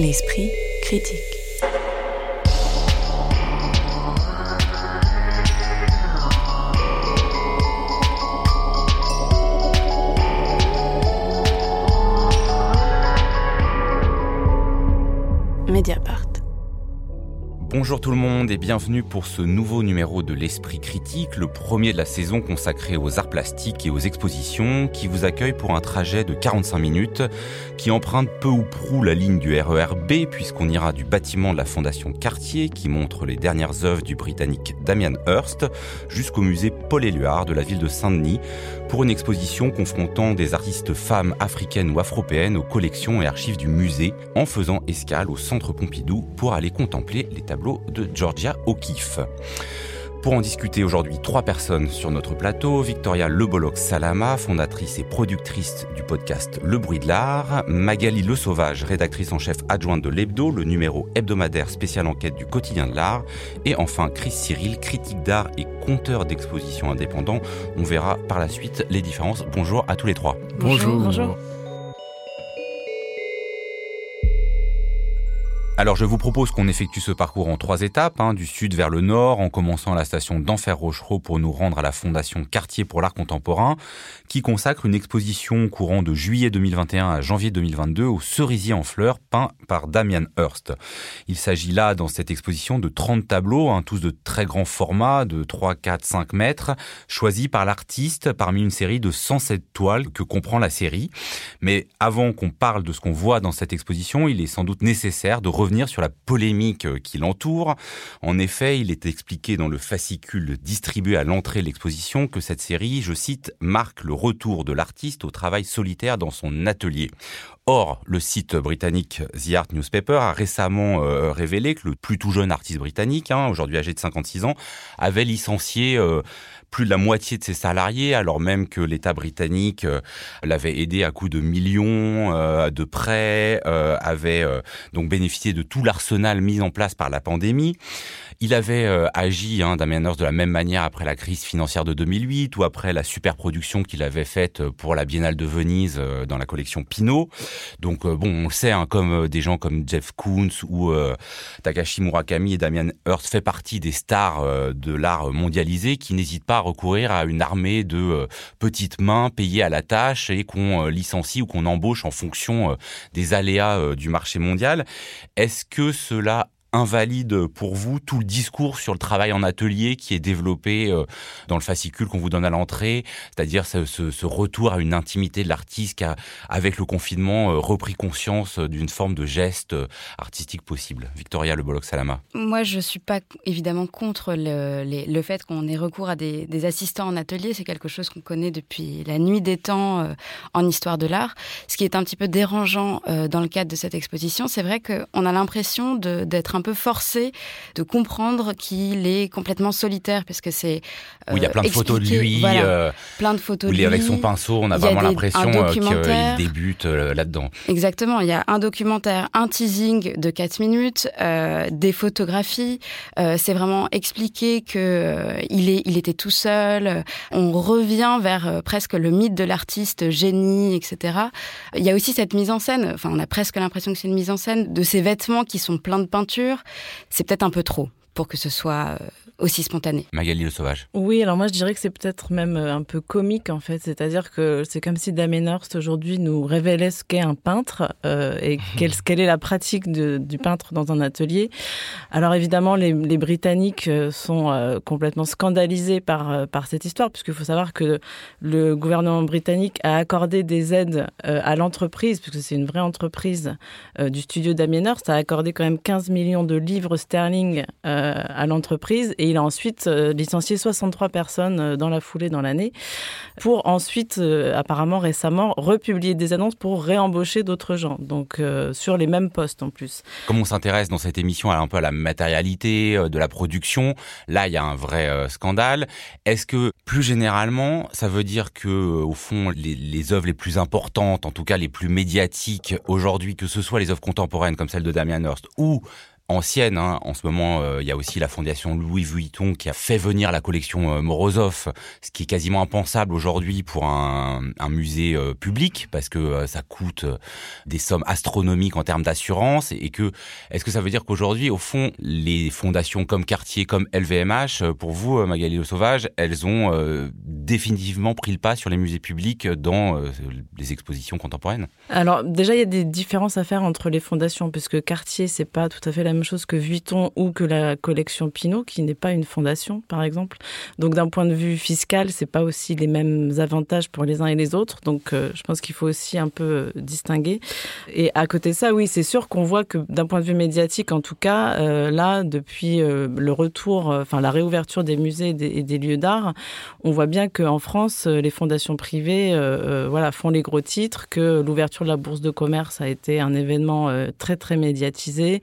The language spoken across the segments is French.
L'esprit critique. Mediapart. Bonjour tout le monde et bienvenue pour ce nouveau numéro de l'Esprit Critique, le premier de la saison consacré aux arts plastiques et aux expositions, qui vous accueille pour un trajet de 45 minutes, qui emprunte peu ou prou la ligne du RERB, puisqu'on ira du bâtiment de la Fondation Cartier, qui montre les dernières œuvres du Britannique Damien Hirst, jusqu'au musée Paul Éluard de la ville de Saint-Denis, pour une exposition confrontant des artistes femmes africaines ou afropéennes aux collections et archives du musée, en faisant escale au Centre Pompidou pour aller contempler les tableaux de Georgia O'Keeffe. Pour en discuter aujourd'hui, trois personnes sur notre plateau. Victoria Leboloc Salama, fondatrice et productrice du podcast Le Bruit de l'Art. Magali Le Sauvage, rédactrice en chef adjointe de l'Hebdo, le numéro hebdomadaire spécial enquête du quotidien de l'art. Et enfin, Chris Cyril, critique d'art et conteur d'exposition indépendant. On verra par la suite les différences. Bonjour à tous les trois. Bonjour. Bonjour. Alors je vous propose qu'on effectue ce parcours en trois étapes, hein, du sud vers le nord, en commençant à la station d'Enfer Rochereau pour nous rendre à la Fondation Cartier pour l'art contemporain, qui consacre une exposition courant de juillet 2021 à janvier 2022 au cerisier en fleurs peint par Damian Hurst. Il s'agit là, dans cette exposition, de 30 tableaux, hein, tous de très grands formats, de 3, 4, 5 mètres, choisis par l'artiste parmi une série de 107 toiles que comprend la série. Mais avant qu'on parle de ce qu'on voit dans cette exposition, il est sans doute nécessaire de revenir sur la polémique euh, qui l'entoure. En effet, il est expliqué dans le fascicule distribué à l'entrée de l'exposition que cette série, je cite, marque le retour de l'artiste au travail solitaire dans son atelier. Or, le site britannique The Art Newspaper a récemment euh, révélé que le plus tout jeune artiste britannique, hein, aujourd'hui âgé de 56 ans, avait licencié euh, plus de la moitié de ses salariés, alors même que l'État britannique euh, l'avait aidé à coût de millions de prêts, avait donc bénéficié de tout l'arsenal mis en place par la pandémie. Il avait agi, hein, Damien Hirst, de la même manière après la crise financière de 2008 ou après la superproduction qu'il avait faite pour la Biennale de Venise dans la collection Pinot. Donc euh, bon, on le sait, hein, comme euh, des gens comme Jeff Koons ou euh, Takashi Murakami et Damian Hirst fait partie des stars de l'art mondialisé qui n'hésitent pas recourir à une armée de petites mains payées à la tâche et qu'on licencie ou qu'on embauche en fonction des aléas du marché mondial. Est-ce que cela invalide pour vous tout le discours sur le travail en atelier qui est développé euh, dans le fascicule qu'on vous donne à l'entrée, c'est-à-dire ce, retour à une intimité de l'artiste qui a, avec le confinement, euh, repris conscience d'une forme de geste euh, artistique possible. Victoria Le Bolloc Salama. Moi, je suis pas évidemment contre le, le fait qu'on ait recours à des, des, assistants en atelier. C'est quelque chose qu'on connaît depuis la nuit des temps en histoire de l'art. Ce qui est un petit peu dérangeant dans le cadre de cette exposition, c'est vrai qu'on a l'impression d'être un peu forcé de comprendre qu'il est complètement solitaire parce que c'est euh, il y a plein de photos de lui, euh, plein de photos où il est avec son pinceau, on a vraiment l'impression euh, qu'il débute là-dedans. Exactement, il y a un documentaire, un teasing de 4 minutes, des photographies, c'est vraiment expliqué que il est il était tout seul, on revient vers presque le mythe de l'artiste génie, etc. Il y a aussi cette mise en scène, enfin on a presque l'impression que c'est une mise en scène de ses vêtements qui sont pleins de peinture c'est peut-être un peu trop pour que ce soit euh, aussi spontané. Magali le Sauvage. Oui, alors moi je dirais que c'est peut-être même euh, un peu comique en fait, c'est-à-dire que c'est comme si Damien Hirst aujourd'hui nous révélait ce qu'est un peintre euh, et quelle, quelle, est la pratique de, du peintre dans un atelier. Alors évidemment, les, les Britanniques euh, sont euh, complètement scandalisés par, par cette histoire, puisqu'il faut savoir que le gouvernement britannique a accordé des aides à l'entreprise, puisque c'est une vraie entreprise du studio Damien Hirst, a accordé quand même 15 millions de livres sterling à l'entreprise et il a ensuite euh, licencié 63 personnes euh, dans la foulée dans l'année, pour ensuite, euh, apparemment récemment, republier des annonces pour réembaucher d'autres gens, donc sur les mêmes postes en plus. Comme on s'intéresse dans cette émission un peu à la matérialité de la production, là il y a un vrai scandale. Est-ce que plus généralement, ça veut dire que au fond les, les œuvres les plus importantes, en tout cas les plus médiatiques aujourd'hui, que ce soit les œuvres contemporaines comme celle de Damien Hirst ou anciennes. Hein. En ce moment, euh, il y a aussi la fondation Louis Vuitton qui a fait venir la collection euh, Morozov, ce qui est quasiment impensable aujourd'hui pour un, un musée euh, public parce que ça coûte des sommes astronomiques en termes d'assurance et que est-ce que ça veut dire qu'aujourd'hui, au fond, les fondations comme Cartier, comme LVMH, pour vous, Magali Le Sauvage, elles ont définitivement pris le pas sur les musées publics dans les expositions contemporaines? Alors déjà, il y a des différences à faire entre les fondations puisque Cartier, c'est pas tout à fait la même chose que Vuitton ou que la collection Pinot, qui n'est pas une fondation, par exemple. Donc, d'un point de vue fiscal, c'est pas aussi les mêmes avantages pour les uns et les autres. Donc, euh, je pense qu'il faut aussi un peu euh, distinguer. Et à côté de ça, oui, c'est sûr qu'on voit que d'un point de vue médiatique, en tout cas, euh, là, depuis le retour, enfin la réouverture des musées et des, lieux d'art, on voit bien qu'en France, les fondations privées, voilà, font les gros titres, que l'ouverture de la bourse de commerce a été un événement très très médiatisé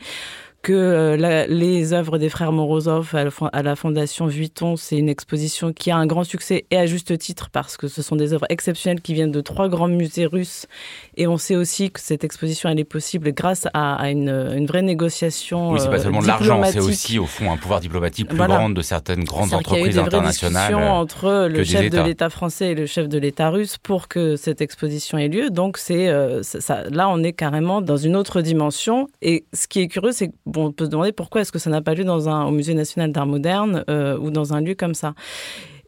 que euh, les œuvres des frères Morozov à la, Fondation Vuitton, c'est une exposition qui a un grand succès et à juste titre parce que ce sont des œuvres exceptionnelles qui viennent de trois grands musées russes. Et on sait aussi que cette exposition, elle est possible grâce à, une, vraie négociation. Oui, c'est pas euh, seulement de l'argent, c'est aussi au fond un pouvoir diplomatique plus grand de certaines grandes entreprises il y a eu des internationales. Euh, entre le chef de l'État français et le chef de l'État russe pour que cette exposition ait lieu. Donc c'est ça, là, on est carrément dans une autre dimension. Et ce qui est curieux, c'est que on peut se demander pourquoi est-ce que ça n'a pas lieu dans un, au Musée national d'art moderne euh, ou dans un lieu comme ça.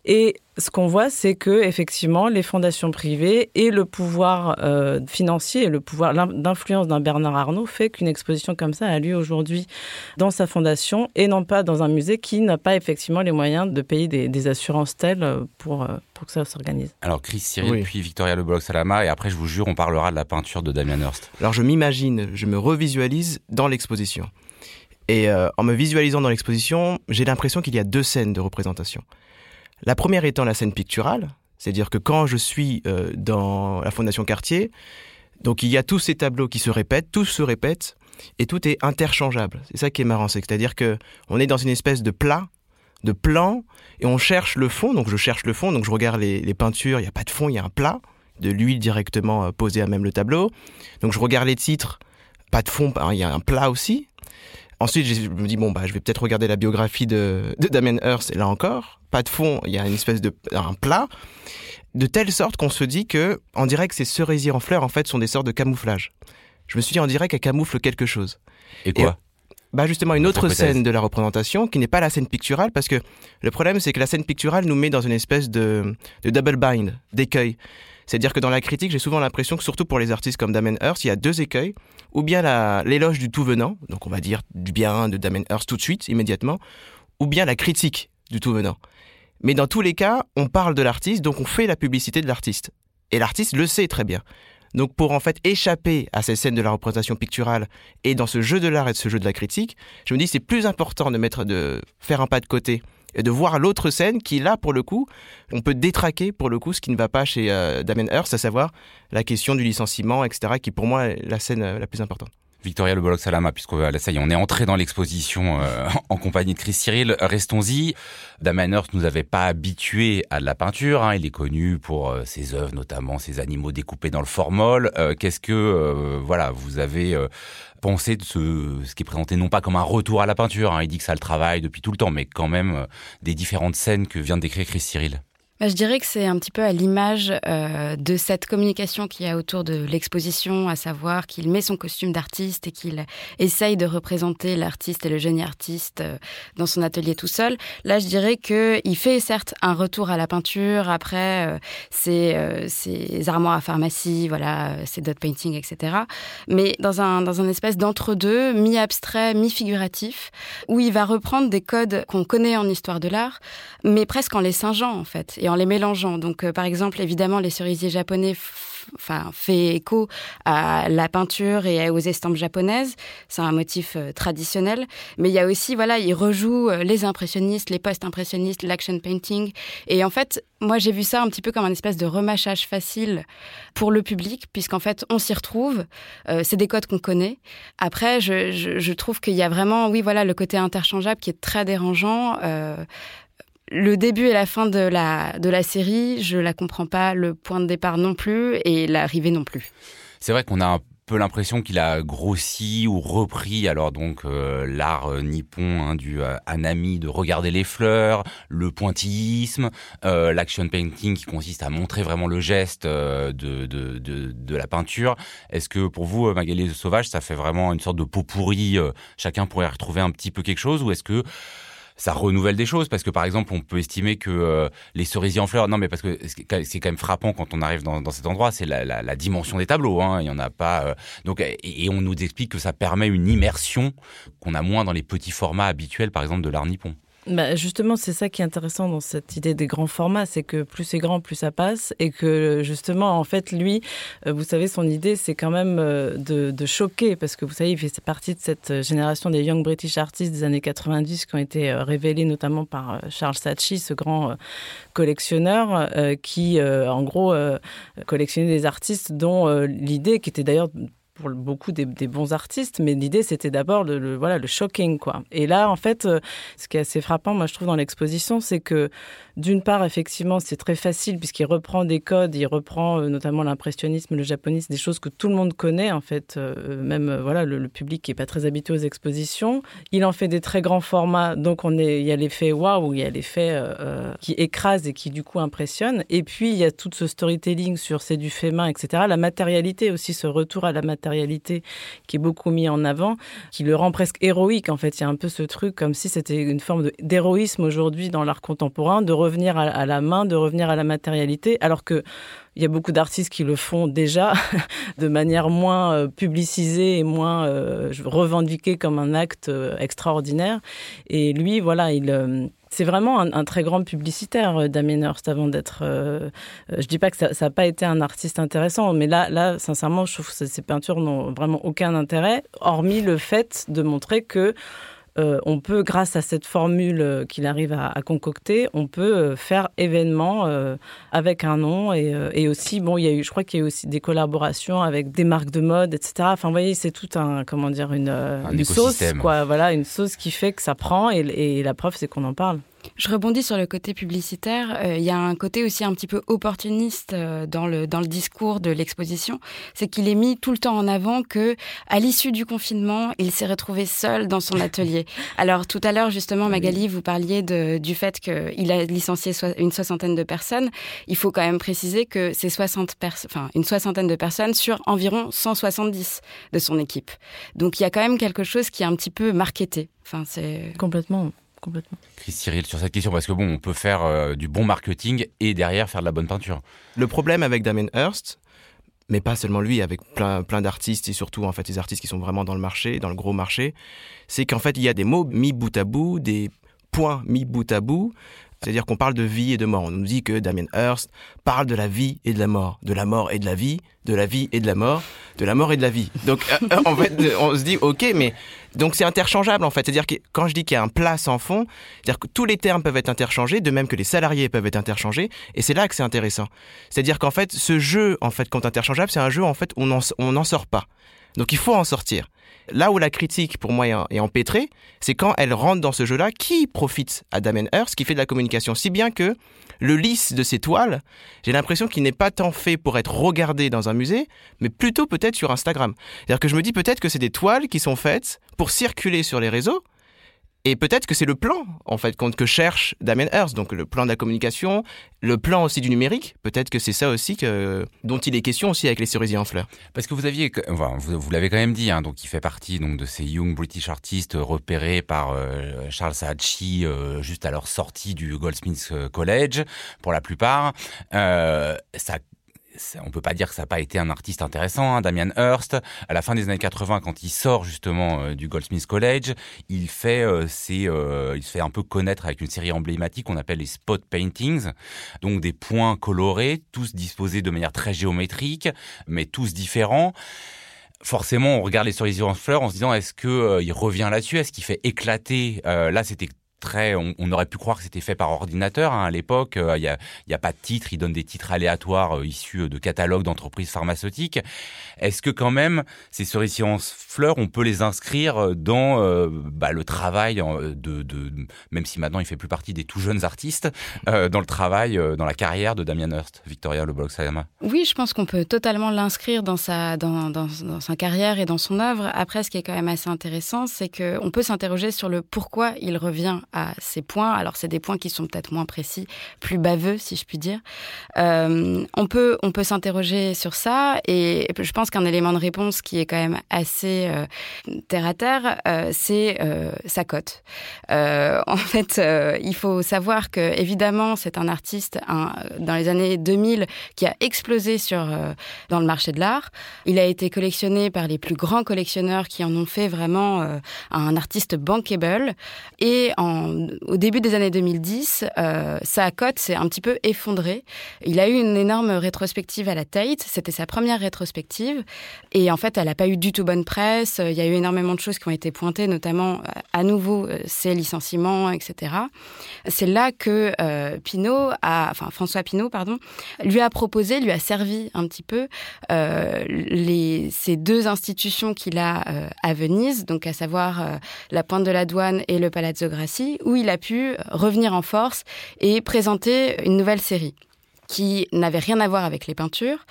Et ce qu'on voit, c'est que effectivement, les fondations privées et le pouvoir euh, financier et le pouvoir d'influence d'un Bernard Arnault fait qu'une exposition comme ça a lieu aujourd'hui dans sa fondation et non pas dans un musée qui n'a pas effectivement les moyens de payer des, assurances telles euh, pour, pour que ça s'organise. Alors Chris Cyril, puis Victoria Le Salama, et après je vous jure, on parlera de la peinture de Damien Hirst. Alors je m'imagine, je me revisualise dans l'exposition. Et euh, en me visualisant dans l'exposition, j'ai l'impression qu'il y a deux scènes de représentation. La première étant la scène picturale, c'est-à-dire que quand je suis euh, dans la Fondation Cartier, donc il y a tous ces tableaux qui se répètent, tous se répètent, et tout est interchangeable. C'est ça qui est marrant, c'est-à-dire que on est dans une espèce de plat, de plan, et on cherche le fond. Donc je cherche le fond, donc je regarde les, les peintures, il n'y a pas de fond, il y a un plat, de l'huile directement euh, posée à même le tableau. Donc je regarde les titres, pas de fond, il y a un plat aussi. Ensuite, je me dis, bon, bah, je vais peut-être regarder la biographie de, de Damien Hirst, et là encore, pas de fond, il y a une espèce de, un plat, de telle sorte qu'on se dit que, dirait que ces cerisiers en fleurs, en fait, sont des sortes de camouflage. Je me suis dit, on dirait qu'elles camouflent quelque chose. Et quoi? bah justement une autre scène de la représentation qui n'est pas la scène picturale parce que le problème c'est que la scène picturale nous met dans une espèce de, de double bind, d'écueil. C'est-à-dire que dans la critique, j'ai souvent l'impression que surtout pour les artistes comme Damien Hirst, il y a deux écueils, ou bien l'éloge du tout venant, donc on va dire du bien de Damien Hirst tout de suite, immédiatement, ou bien la critique du tout venant. Mais dans tous les cas, on parle de l'artiste, donc on fait la publicité de l'artiste. Et l'artiste le sait très bien. Donc pour en fait échapper à ces scènes de la représentation picturale et dans ce jeu de l'art et de ce jeu de la critique, je me dis c'est plus important de mettre de faire un pas de côté et de voir l'autre scène qui là pour le coup on peut détraquer pour le coup ce qui ne va pas chez euh, Damien Hirst à savoir la question du licenciement etc qui pour moi est la scène euh, la plus importante Victoria Le Bolloc Salama, puisque ça y est, on est entré dans l'exposition euh, en compagnie de Chris Cyril. Restons-y. Damien Hirst nous avait pas habitués à de la peinture. Hein. Il est connu pour ses œuvres, notamment ses animaux découpés dans le formol. Qu'est-ce que, voilà, vous avez penser de ce, qui est présenté non pas comme un retour à la peinture, hein, il dit que ça le travaille depuis tout le temps, mais quand même euh, des différentes scènes que vient de décrire Chris Cyril. Bah, je dirais que c'est un petit peu à l'image euh, de cette communication qu'il y a autour de l'exposition, à savoir qu'il met son costume d'artiste et qu'il essaye de représenter l'artiste et le génie artiste euh, dans son atelier tout seul. Là, je dirais que il fait certes un retour à la peinture après euh, ses, euh, ses, armoires à pharmacie, voilà, euh, ses dot painting, etc. Mais dans un dans un espèce d'entre-deux, mi-abstrait, mi-figuratif, où il va reprendre des codes qu'on connaît en histoire de l'art, mais presque en les singeant en fait en les mélangeant. Donc, euh, par exemple, évidemment, les cerisiers japonais enfin, fait écho à la peinture et aux estampes japonaises. C'est un motif euh, traditionnel. Mais il y a aussi, voilà, il rejoue euh, les impressionnistes, les post-impressionnistes, l'action painting. Et en fait, moi, j'ai vu ça un petit peu comme un espèce de remâchage facile pour le public, puisqu'en fait, on s'y retrouve. c'est des codes qu'on connaît. Après, je, trouve qu'il y a vraiment, oui, voilà, le côté interchangeable qui est très dérangeant le début et la fin de la, de la série, je la comprends pas, le point de départ non plus et l'arrivée non plus. C'est vrai qu'on a peu l'impression qu'il a grossi ou repris alors donc euh, l'art euh, nippon hein, du euh, de regarder les fleurs, le pointillisme, l'action painting qui consiste à montrer vraiment le geste de, de, de, de, la peinture. Est-ce que pour vous, Magali Sauvage, ça fait vraiment une sorte de pot pourri Chacun pourrait retrouver un petit peu quelque chose ou est-ce que ça renouvelle des choses parce que par exemple on peut estimer que euh, les cerisiers en fleurs non mais parce que c'est quand même frappant quand on arrive dans, cet endroit c'est la, dimension des tableaux hein, il y en a pas euh, donc et, on nous explique que ça permet une immersion qu'on a moins dans les petits formats habituels par exemple de l'art nippon bah justement, c'est ça qui est intéressant dans cette idée des grands formats, c'est que plus c'est grand, plus ça passe, et que justement, en fait, lui, euh, vous savez, son idée, c'est quand même euh, de, de, choquer, parce que vous savez, il fait partie de cette génération des Young British Artists des années 90 qui ont été euh, révélés notamment par Charles Saatchi, ce grand collectionneur qui, en gros, collectionnait des artistes dont l'idée, qui était d'ailleurs pour beaucoup des, bons artistes, mais l'idée c'était d'abord le, voilà le shocking quoi. Et là en fait, euh, ce qui est assez frappant, moi je trouve dans l'exposition, c'est que d'une part effectivement c'est très facile puisqu'il reprend des codes, il reprend euh, notamment l'impressionnisme, le japonisme, des choses que tout le monde connaît en fait, euh, même voilà le, public qui est pas très habitué aux expositions. Il en fait des très grands formats, donc on est il y a l'effet waouh, il y a l'effet qui écrase et qui du coup impressionne. Et puis il y a tout ce storytelling sur c'est du fait main, etc. La matérialité aussi, ce retour à la matérialité qui est beaucoup mis en avant, qui le rend presque héroïque. En fait, il y a un peu ce truc comme si c'était une forme d'héroïsme aujourd'hui dans l'art contemporain, de revenir à, la main, de revenir à la matérialité, alors que il y a beaucoup d'artistes qui le font déjà de manière moins euh, publicisée et moins euh, revendiquée comme un acte euh, extraordinaire. Et lui, voilà, il c'est vraiment un, très grand publicitaire, Damien Hirst, avant d'être. Euh, je dis pas que ça n'a pas été un artiste intéressant, mais là, là, sincèrement, je trouve que ces peintures n'ont vraiment aucun intérêt, hormis le fait de montrer que euh, on peut, grâce à cette formule euh, qu'il arrive à, concocter, on peut euh, faire événement avec un nom et, aussi, bon, il y a eu, je crois qu'il y a eu aussi des collaborations avec des marques de mode, etc. Enfin, vous voyez, c'est tout un, comment dire, une, sauce, quoi. Voilà, une sauce qui fait que ça prend et la preuve, c'est qu'on en parle. Je rebondis sur le côté publicitaire. Euh, il y a un côté aussi un petit peu opportuniste euh, dans le dans le discours de l'exposition, c'est qu'il est mis tout le temps en avant que à l'issue du confinement, il s'est retrouvé seul dans son atelier. Alors tout à l'heure justement, Magali, vous parliez de, du fait qu'il a licencié une soixantaine de personnes. Il faut quand même préciser que c'est 60 enfin une soixantaine de personnes sur environ 170 de son équipe. Donc il y a quand même quelque chose qui est un petit peu marketé. Enfin c'est complètement complètement. Chris Cyril, sur cette question, parce que bon, on peut faire euh, du bon marketing et derrière faire de la bonne peinture. Le problème avec Damien Hirst, mais pas seulement lui, avec plein, plein d'artistes et surtout en fait les artistes qui sont vraiment dans le marché, dans le gros marché, c'est qu'en fait il y a des mots mis bout à bout, des points mis bout à bout, c'est-à-dire qu'on parle de vie et de mort. On nous dit que Damien Hirst parle de la vie et de la mort, de la mort et de la vie, de la vie et de la mort, de la mort et de la vie. Donc euh, euh, en fait, on se dit ok, mais donc c'est interchangeable en fait. C'est-à-dire que quand je dis qu'il y a un plat sans fond, c'est-à-dire que tous les termes peuvent être interchangés, de même que les salariés peuvent être interchangés, et c'est là que c'est intéressant. C'est-à-dire qu'en fait, ce jeu en fait, quand interchangeable, c'est un jeu en fait on n'en sort pas. Donc il faut en sortir. Là où la critique, pour moi, est empêtrée, c'est quand elle rentre dans ce jeu-là, qui profite à Damien Hirst, qui fait de la communication, si bien que le lisse de ces toiles, j'ai l'impression qu'il n'est pas tant fait pour être regardé dans un musée, mais plutôt peut-être sur Instagram. C'est-à-dire que je me dis peut-être que c'est des toiles qui sont faites pour circuler sur les réseaux, et peut-être que c'est le plan, en fait, que cherche Damien Hirst, donc le plan de la communication, le plan aussi du numérique. Peut-être que c'est ça aussi dont il est question aussi avec les cerisiers en fleurs. Parce que vous aviez, vous, l'avez quand même dit, hein, donc il fait partie donc de ces young British artists repérés par euh, Charles Saatchi euh, juste à leur sortie du Goldsmiths College, pour la plupart. Euh, on peut pas dire que ça n'a pas été un artiste intéressant, hein, Damien Hirst. À la fin des années 80, quand il sort justement euh, du Goldsmiths College, il fait, euh, euh, il se fait un peu connaître avec une série emblématique qu'on appelle les spot paintings, donc des points colorés, tous disposés de manière très géométrique, mais tous différents. Forcément, on regarde les cerisiers en fleurs en se disant est-ce que il revient là-dessus, est-ce qu'il fait éclater? Là, c'était on, aurait pu croire que c'était fait par ordinateur hein, à l'époque. Il n'y a, y a pas de titre, il donne des titres aléatoires issus de catalogues d'entreprises pharmaceutiques. Est-ce que quand même ces cerisiers en fleurs, on peut les inscrire dans bah, le travail de, même si maintenant il fait plus partie des tout jeunes artistes, dans le travail, dans la carrière de Damien Hirst, Victoria Le Sayama Oui, je pense qu'on peut totalement l'inscrire dans sa, dans, dans, dans, sa carrière et dans son œuvre. Après, ce qui est quand même assez intéressant, c'est qu'on peut s'interroger sur le pourquoi il revient à ces points. Alors, c'est des points qui sont peut-être moins précis, plus baveux, si je puis dire. Euh, on peut, on peut s'interroger sur ça, et je pense qu'un élément de réponse qui est quand même assez euh, terre à terre, euh, c'est sa cote. En fait, il faut savoir que évidemment, c'est un artiste dans les années 2000 qui a explosé sur dans le marché de l'art. Il a été collectionné par les plus grands collectionneurs qui en ont fait vraiment un artiste bankable. Et en, au début des années 2010, euh, sa cote s'est un petit peu effondrée. Il a eu une énorme rétrospective à la Tate. C'était sa première rétrospective. Et en fait, elle n'a pas eu du tout bonne presse. Il y a eu énormément de choses qui ont été pointées, notamment à nouveau euh, ses licenciements, etc. C'est là que euh, Pinault enfin François Pinault, pardon, lui a proposé, lui a servi un petit peu euh, ces deux institutions qu'il a euh, à Venise, donc à savoir euh, la Pointe de la Douane et le Palazzo Grassi, où il a pu revenir en force et présenter une nouvelle série qui n'avait rien à voir avec les peintures.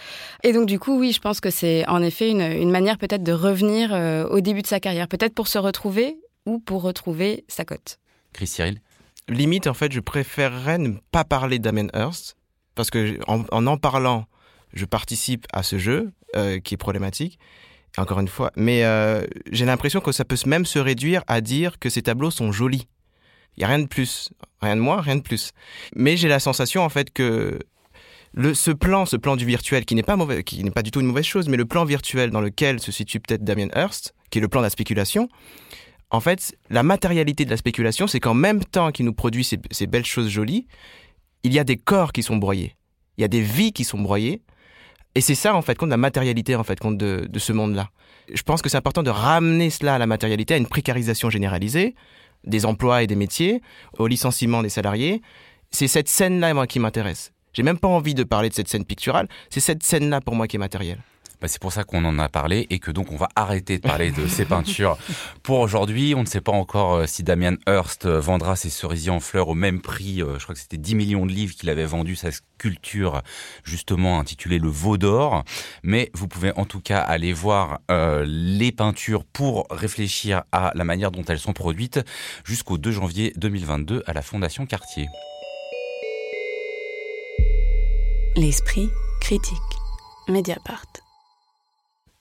Et donc du coup, oui, je pense que c'est en effet une, une manière peut-être de revenir au début de sa carrière, peut-être pour se retrouver ou pour retrouver sa cote. Chris Cyril? Limite, en fait, je préférerais ne pas parler d'Amen Hearst, parce que en, en en parlant, je participe à ce jeu euh, qui est problématique. Encore une fois, mais euh, j'ai l'impression que ça peut même se réduire à dire que ces tableaux sont jolis. Il y a rien de plus, rien de moins, rien de plus. Mais j'ai la sensation en fait que le, ce plan, ce plan du virtuel, qui n'est pas mauvais, qui n'est pas du tout une mauvaise chose, mais le plan virtuel dans lequel se situe peut-être Damien Hirst, qui est le plan de la spéculation, en fait, la matérialité de la spéculation, c'est qu'en même temps qu'il nous produit ces, belles choses jolies, il y a des corps qui sont broyés, il y a des vies qui sont broyées, et c'est ça, en fait, compte la matérialité, en fait, compte de ce monde-là. Je pense que c'est important de ramener cela à la matérialité, à une précarisation généralisée des emplois et des métiers, au licenciement des salariés. C'est cette scène-là, moi, qui m'intéresse. J'ai même pas envie de parler de cette scène picturale. C'est cette scène-là, pour moi, qui est matérielle. Bah, c'est pour ça qu'on en a parlé et que donc on va arrêter de parler de ces peintures pour aujourd'hui. On ne sait pas encore euh, si Damien Hirst euh, vendra ses cerisiers en fleurs au même prix. Euh, je crois que c'était 10 millions de livres qu'il avait vendu sa sculpture justement intitulée Le Veau d'Or. Mais vous pouvez en tout cas aller voir les peintures pour réfléchir à la manière dont elles sont produites jusqu'au 2 janvier 2022 à la Fondation Cartier. L'esprit critique. Mediapart.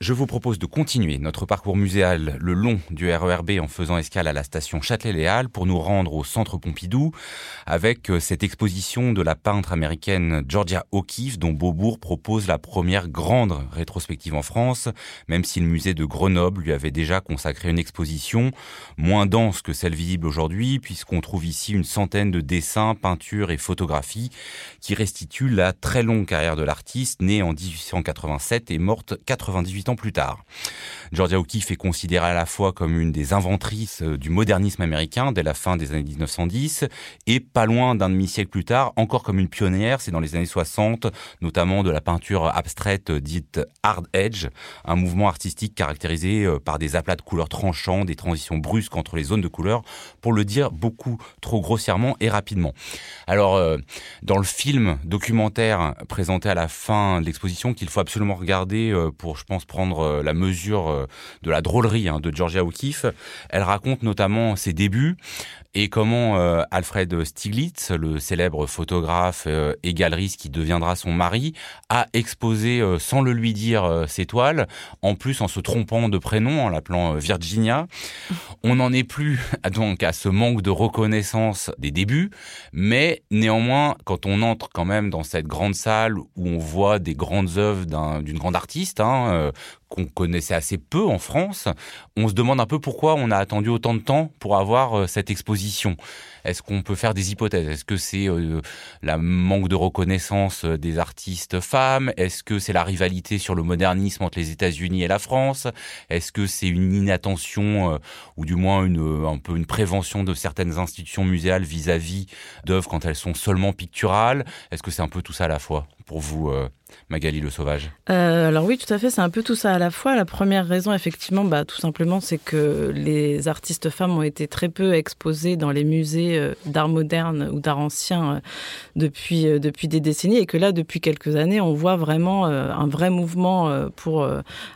Je vous propose de continuer notre parcours muséal le long du RERB en faisant escale à la station Châtelet-Léal pour nous rendre au centre Pompidou avec euh, cette exposition de la peintre américaine Georgia O'Keeffe dont Beaubourg propose la première grande rétrospective en France, même si le musée de Grenoble lui avait déjà consacré une exposition moins dense que celle visible aujourd'hui puisqu'on trouve ici une centaine de dessins, peintures et photographies qui restituent la très longue carrière de l'artiste née en 1887 et morte 98 ans plus tard. Georgia O'Keeffe est considérée à la fois comme une des inventrices euh, du modernisme américain dès la fin des années 1910 et pas loin d'un demi-siècle plus tard, encore comme une pionnière, c'est dans les années 60, notamment de la peinture abstraite dite hard edge, un mouvement artistique caractérisé euh, par des aplats de couleurs tranchants, des transitions brusques entre les zones de couleurs, pour le dire beaucoup trop grossièrement et rapidement. Alors, euh, dans le film documentaire présenté à la fin de l'exposition, qu'il faut absolument regarder pour, je pense, prendre euh, la mesure euh, de la drôlerie hein, de Georgia O'Keeffe. Elle raconte notamment ses débuts et comment euh, Alfred Stiglitz, le célèbre photographe euh, et galeriste qui deviendra son mari, a exposé euh, sans le lui dire ses toiles, en plus en se trompant de prénom, en l'appelant Virginia. On n'en est plus donc à ce manque de reconnaissance des débuts, mais néanmoins, quand on entre quand même dans cette grande salle où on voit des grandes œuvres d'une grande artiste, hein, qu'on connaissait assez peu en France. On se demande un peu pourquoi on a attendu autant de temps pour avoir euh, cette exposition. Est-ce qu'on peut faire des hypothèses? Est-ce que c'est euh, la manque de reconnaissance euh, des artistes femmes? Est-ce que c'est la rivalité sur le modernisme entre les États-Unis et la France? Est-ce que c'est une inattention ou du moins un peu une prévention de certaines institutions muséales vis-à-vis d'œuvres quand elles sont seulement picturales? Est-ce que c'est un peu tout ça à la fois? Pour vous Magali Le Sauvage? Euh, Alors oui, tout à fait, c'est un peu tout ça à la fois. La première raison, effectivement, bah, tout simplement, c'est que les artistes femmes ont été très peu exposées dans les musées euh, d'art moderne ou d'art ancien euh, depuis, depuis des décennies et que là, depuis quelques années, on voit vraiment un vrai mouvement pour,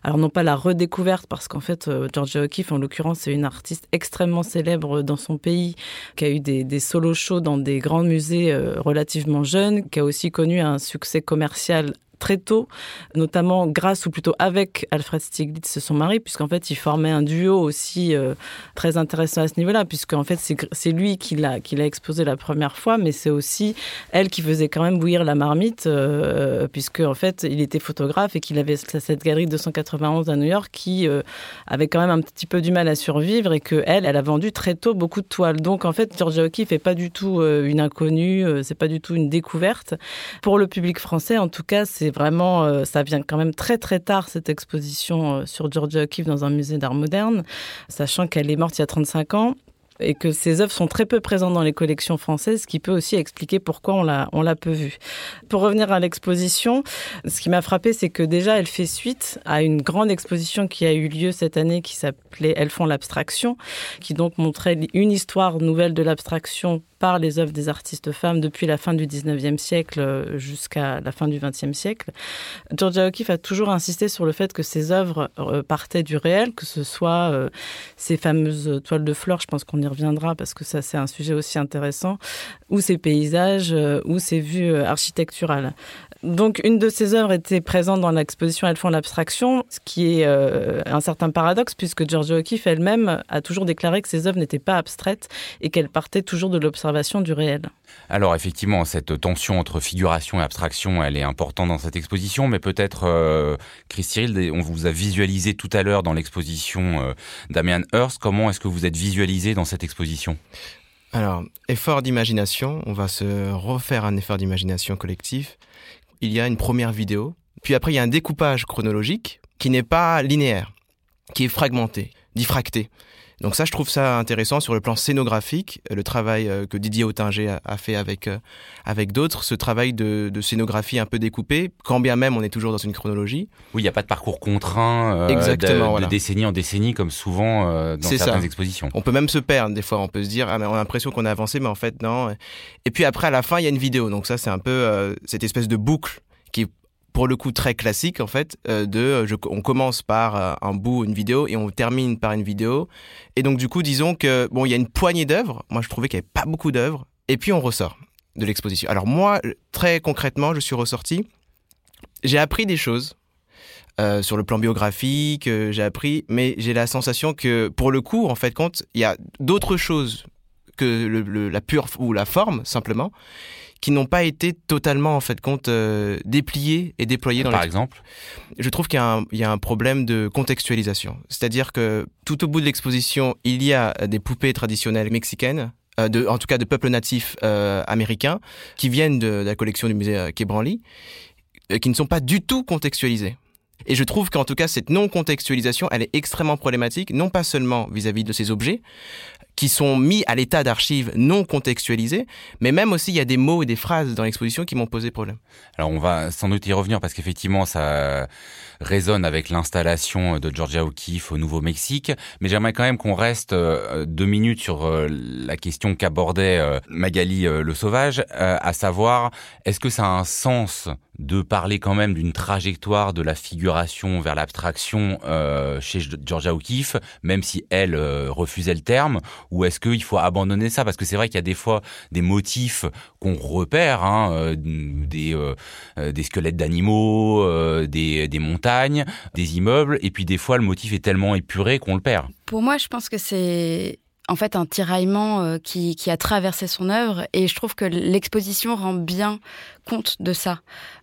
alors non pas la redécouverte, parce qu'en fait, Georgia O'Keeffe, en l'occurrence, c'est une artiste extrêmement célèbre dans son pays, qui a eu des, des solo shows dans des grands musées relativement jeunes, qui a aussi connu un succès commercial très tôt, notamment grâce ou plutôt avec Alfred Stieglitz, son mari, puisqu'en fait, il formait un duo aussi euh, très intéressant à ce niveau-là, puisqu'en fait, c'est lui qui l'a qui l'a exposé la première fois, mais c'est aussi elle qui faisait quand même bouillir la marmite, euh, puisque en fait, il était photographe et qu'il avait cette galerie 291 à New York qui euh, avait quand même un petit peu du mal à survivre et que elle, elle a vendu très tôt beaucoup de toiles. Donc en fait, Georgia O'Keeffe n'est pas du tout une inconnue, c'est pas du tout une découverte pour le public français. En tout cas, c'est vraiment, euh, ça vient quand même très très tard cette exposition euh, sur Georgia O'Keeffe dans un musée d'art moderne, sachant qu'elle est morte il y a 35 ans et que ses œuvres sont très peu présentes dans les collections françaises, ce qui peut aussi expliquer pourquoi on l'a, on l'a peu vue. Pour revenir à l'exposition, ce qui m'a frappé, c'est que déjà, elle fait suite à une grande exposition qui a eu lieu cette année qui s'appelait Elles font l'abstraction, qui donc montrait une histoire nouvelle de l'abstraction par les œuvres des artistes femmes depuis la fin du 19e siècle euh, jusqu'à la fin du 20e siècle. Georgia O'Keeffe a toujours insisté sur le fait que ses œuvres euh, partaient du réel, que ce soit euh, ces fameuses toiles de fleurs, je pense qu'on y reviendra parce que ça c'est un sujet aussi intéressant, ou ces paysages, ou ces vues architecturales. Donc, une de ces œuvres était présente dans l'exposition Elles font l'abstraction, ce qui est euh, un certain paradoxe, puisque Georgia O'Keeffe elle-même a toujours déclaré que ses œuvres n'étaient pas abstraites et qu'elles partaient toujours de l'observation du réel. Alors, effectivement, cette tension entre figuration et abstraction, elle est importante dans cette exposition, mais peut-être, euh, Chris Cyril, on vous a visualisé tout à l'heure dans l'exposition euh, Damian Hirst. Comment est-ce que vous êtes visualisé dans cette exposition? Alors, effort d'imagination, on va se refaire un effort d'imagination collectif il y a une première vidéo, puis après il y a un découpage chronologique qui n'est pas linéaire, qui est fragmenté, diffracté. Donc ça, je trouve ça intéressant sur le plan scénographique, le travail euh, que Didier Autinger a fait avec euh, avec d'autres, ce travail de, scénographie un peu découpé, quand bien même on est toujours dans une chronologie. Oui, il n'y a pas de parcours contraint euh, Exactement, de, décennie en décennie comme souvent dans certaines expositions. On peut même se perdre des fois, on peut se dire ah mais on a l'impression qu'on a avancé, mais en fait non. Et puis après à la fin il y a une vidéo, donc ça c'est un peu cette espèce de boucle pour le coup très classique en fait euh, de euh, on commence par euh, un bout une vidéo et on termine par une vidéo. Et donc du coup disons que bon il y a une poignée d'œuvres. Moi je trouvais qu'il n'y avait pas beaucoup d'œuvres. Et puis on ressort de l'exposition. Alors moi très concrètement je suis ressorti. J'ai appris des choses sur le plan biographique j'ai appris mais j'ai la sensation que pour le coup en fait compte il y a d'autres choses que la pure ou la forme simplement qui n'ont pas été totalement en fait compte euh, dépliés et déployés dans Par exemple Je trouve qu'il y, y, a un problème de contextualisation. C'est-à-dire que tout au bout de l'exposition, il y a des poupées traditionnelles mexicaines, euh, de, en tout cas de peuples natifs euh, américains, qui viennent de, de, la collection du musée Quai qui ne sont pas du tout contextualisées. Et je trouve qu'en tout cas, cette non-contextualisation, elle est extrêmement problématique, non pas seulement vis-à-vis -vis de ces objets, qui sont mis à l'état d'archives non contextualisées, mais même aussi il y a des mots et des phrases dans l'exposition qui m'ont posé problème. Alors on va sans doute y revenir parce qu'effectivement ça résonne avec l'installation de Georgia O'Keeffe au Nouveau-Mexique, mais j'aimerais quand même qu'on reste euh, deux minutes sur euh, la question qu'abordait euh, Magali Le Sauvage, à savoir est-ce que ça a un sens de parler quand même d'une trajectoire de la figuration vers l'abstraction euh, chez Georgia O'Keeffe, même si elle euh, refusait le terme, ou est-ce qu'il faut abandonner ça? Parce que c'est vrai qu'il y a des fois des motifs qu'on repère, hein, euh, des, des squelettes d'animaux, des, des montagnes, des immeubles, et puis des fois le motif est tellement épuré qu'on le perd. Pour moi, je pense que c'est en fait un tiraillement qui, qui, a traversé son œuvre et je trouve que l'exposition rend bien compte de ça.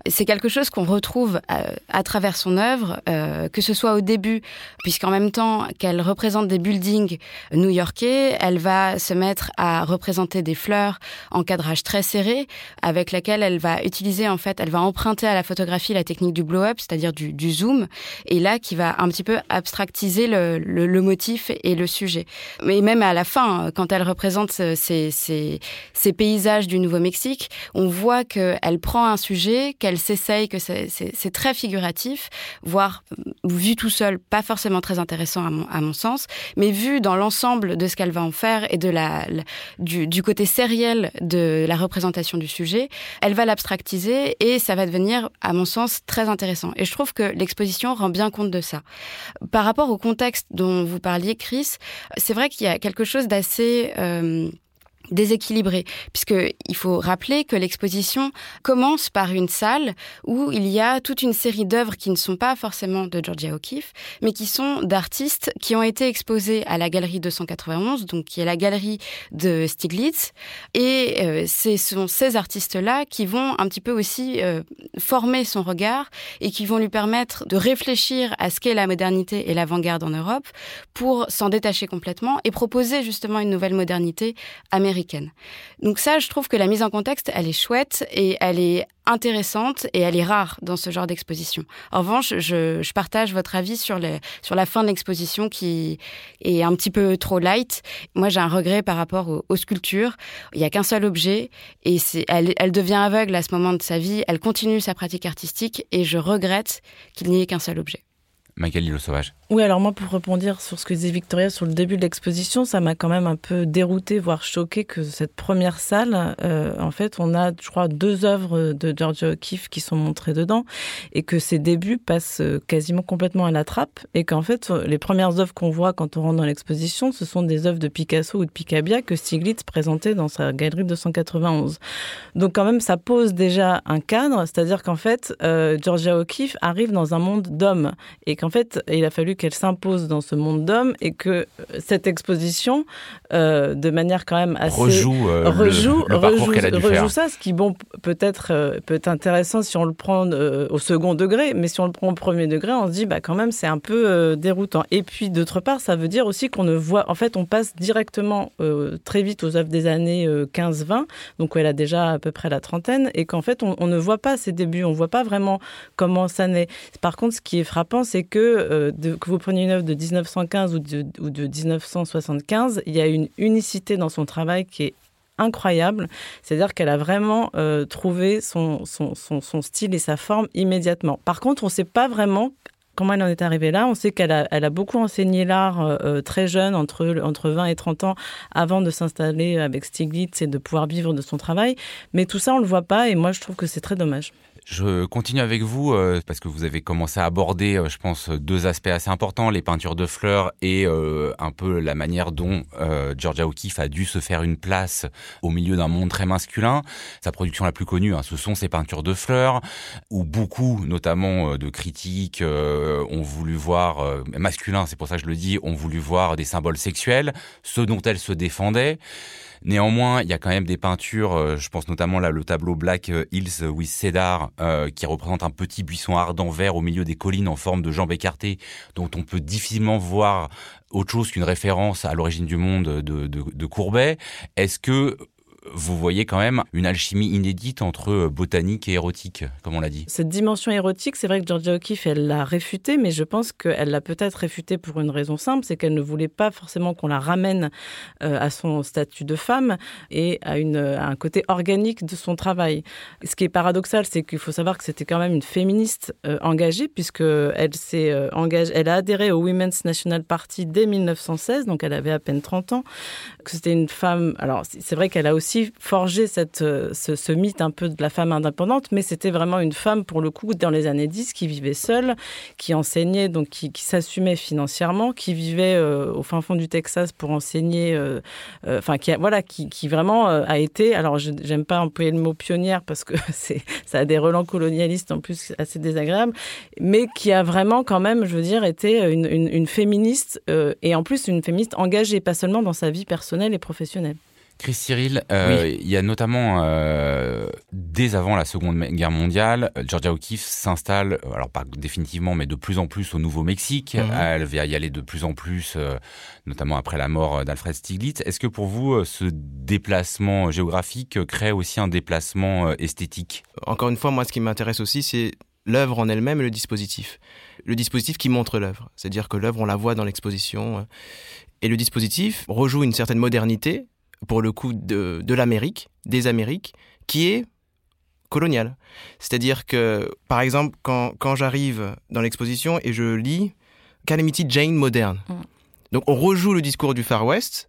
C'est quelque chose qu'on retrouve à, à, travers son œuvre, euh, que ce soit au début, puisqu'en même temps qu'elle représente des buildings new-yorkais, elle va se mettre à représenter des fleurs en cadrage très serré, avec laquelle elle va utiliser en fait, elle va emprunter à la photographie la technique du blow-up, c'est-à-dire du, zoom, et là qui va un petit peu abstractiser le, motif et le sujet. Mais même à la fin, quand elle représente ces paysages du Nouveau-Mexique, on voit qu'elle prend un sujet, qu'elle s'essaye, que c'est très figuratif, voire vu tout seul, pas forcément très intéressant à mon, sens, mais vu dans l'ensemble de ce qu'elle va en faire et de la, du, du côté sériel de la représentation du sujet, elle va l'abstractiser et ça va devenir, à mon sens, très intéressant. Et je trouve que l'exposition rend bien compte de ça. Par rapport au contexte dont vous parliez, Chris, c'est vrai qu'il y a quelque chose d'assez... Euh, déséquilibré, puisqu'il faut rappeler que l'exposition commence par une salle où il y a toute une série d'œuvres qui ne sont pas forcément de Georgia O'Keeffe, mais qui sont d'artistes qui ont été exposés à la galerie 291, donc qui est la galerie de Stiglitz, et euh, ce sont ces artistes-là qui vont un petit peu aussi euh, former son regard et qui vont lui permettre de réfléchir à ce qu'est la modernité et l'avant-garde en Europe pour s'en détacher complètement et proposer justement une nouvelle modernité américaine donc ça, je trouve que la mise en contexte, elle est chouette et elle est intéressante et elle est rare dans ce genre d'exposition. En revanche, je, partage votre avis sur, la fin de l'exposition qui est un petit peu trop light. Moi, j'ai un regret par rapport aux, sculptures. Il n'y a qu'un seul objet et elle devient aveugle à ce moment de sa vie. Elle continue sa pratique artistique et je regrette qu'il n'y ait qu'un seul objet. Magali Le Sauvage. Oui, alors moi, pour répondre sur ce que disait Victoria sur le début de l'exposition, ça m'a quand même un peu dérouté, voire choqué que cette première salle, euh, en fait, on a, je crois, deux œuvres de Georgia O'Keeffe qui sont montrées dedans, et que ces débuts passent euh, quasiment complètement à la trappe, et qu'en fait, les premières œuvres qu'on voit quand on rentre dans l'exposition, ce sont des œuvres de Picasso ou de Picabia que Stiglitz présentait dans sa galerie 291. Donc quand même, ça pose déjà un cadre, c'est-à-dire qu'en fait, euh, Georgia O'Keeffe arrive dans un monde d'hommes, et qu'en fait, il a fallu qu'elle s'impose dans ce monde d'hommes et que euh, cette exposition, euh, de manière quand même assez rejoue, euh, rejoue, le, le rejoue, a dû rejoue faire. ça, ce qui bon peut-être euh, peut être intéressant si on le prend euh, au second degré, mais si on le prend au premier degré, on se dit bah quand même c'est un peu euh, déroutant. Et puis d'autre part, ça veut dire aussi qu'on ne voit, en fait, on passe directement euh, très vite aux œuvres des années 15-20, donc elle a déjà à peu près la trentaine, et qu'en fait on, on, ne voit pas ses débuts, on voit pas vraiment comment ça naît. Par contre, ce qui est frappant, c'est que euh, de, que vous preniez une œuvre de 1915 ou de, ou de 1975, il y a une unicité dans son travail qui est incroyable. C'est-à-dire qu'elle a vraiment euh, trouvé son, style et sa forme immédiatement. Par contre, on ne sait pas vraiment comment elle en est arrivée là. On sait qu'elle a, elle a beaucoup enseigné l'art euh, très jeune, entre, entre 20 et 30 ans, avant de s'installer avec Stiglitz et de pouvoir vivre de son travail. Mais tout ça, on ne le voit pas et moi, je trouve que c'est très dommage. Je continue avec vous euh, parce que vous avez commencé à aborder, euh, je pense, deux aspects assez importants, les peintures de fleurs et euh, un peu la manière dont euh, Georgia O'Keeffe a dû se faire une place au milieu d'un monde très masculin. Sa production la plus connue, hein, ce sont ses peintures de fleurs, où beaucoup, notamment euh, de critiques, ont voulu voir, masculins, c'est pour ça que je le dis, ont voulu voir des symboles sexuels, ceux dont elle se défendait. Néanmoins, il y a quand même des peintures, euh, je pense notamment là le tableau Black Hills with Cedar, euh, qui représente un petit buisson ardent vert au milieu des collines en forme de jambes écartées, dont on peut difficilement voir autre chose qu'une référence à l'origine du monde de, de, de Courbet. Est-ce que vous voyez quand même une alchimie inédite entre botanique et érotique, comme on l'a dit. Cette dimension érotique, c'est vrai que Georgia O'Keeffe, elle l'a réfutée, mais je pense qu'elle l'a peut-être réfutée pour une raison simple, c'est qu'elle ne voulait pas forcément qu'on la ramène euh, à son statut de femme et à, à un côté organique de son travail. Ce qui est paradoxal, c'est qu'il faut savoir que c'était quand même une féministe euh, engagée, puisqu'elle s'est euh, engagée, elle a adhéré au Women's National Party dès 1916, donc elle avait à peine 30 ans, que c'était une femme, alors c'est vrai qu'elle a aussi forgé cette, ce, mythe un peu de la femme indépendante, mais c'était vraiment une femme, pour le coup, dans les années 10, qui vivait seule, qui enseignait, donc qui, s'assumait financièrement, qui vivait euh, au fin fond du Texas pour enseigner, enfin, euh, euh, qui, voilà, qui, vraiment euh, a été, alors j'aime pas employer le mot pionnière parce que ça a des relents colonialistes en plus assez désagréables, mais qui a vraiment quand même, je veux dire, été une, féministe, euh, et en plus une féministe engagée, pas seulement dans sa vie personnelle et professionnelle. Chris Cyril, euh, il y a notamment, euh, dès avant la Seconde Guerre mondiale, Georgia O'Keeffe s'installe, euh, alors pas définitivement, mais de plus en plus au Nouveau-Mexique. Mhm. Elle va y aller de plus en plus, euh, notamment après la mort d'Alfred Stieglitz. Est-ce que pour vous, ce déplacement géographique crée aussi un déplacement esthétique? Encore une fois, moi, ce qui m'intéresse aussi, c'est l'œuvre en elle-même et le dispositif. Le dispositif qui montre l'œuvre. C'est-à-dire que l'œuvre, on la voit dans l'exposition. Et le dispositif rejoue une certaine modernité, pour le coup, de, de l'Amérique, des Amériques, qui est coloniale. C'est-à-dire que, par exemple, quand, quand j'arrive dans l'exposition et je lis Calamity Jane moderne, Mm. donc on rejoue le discours du Far West,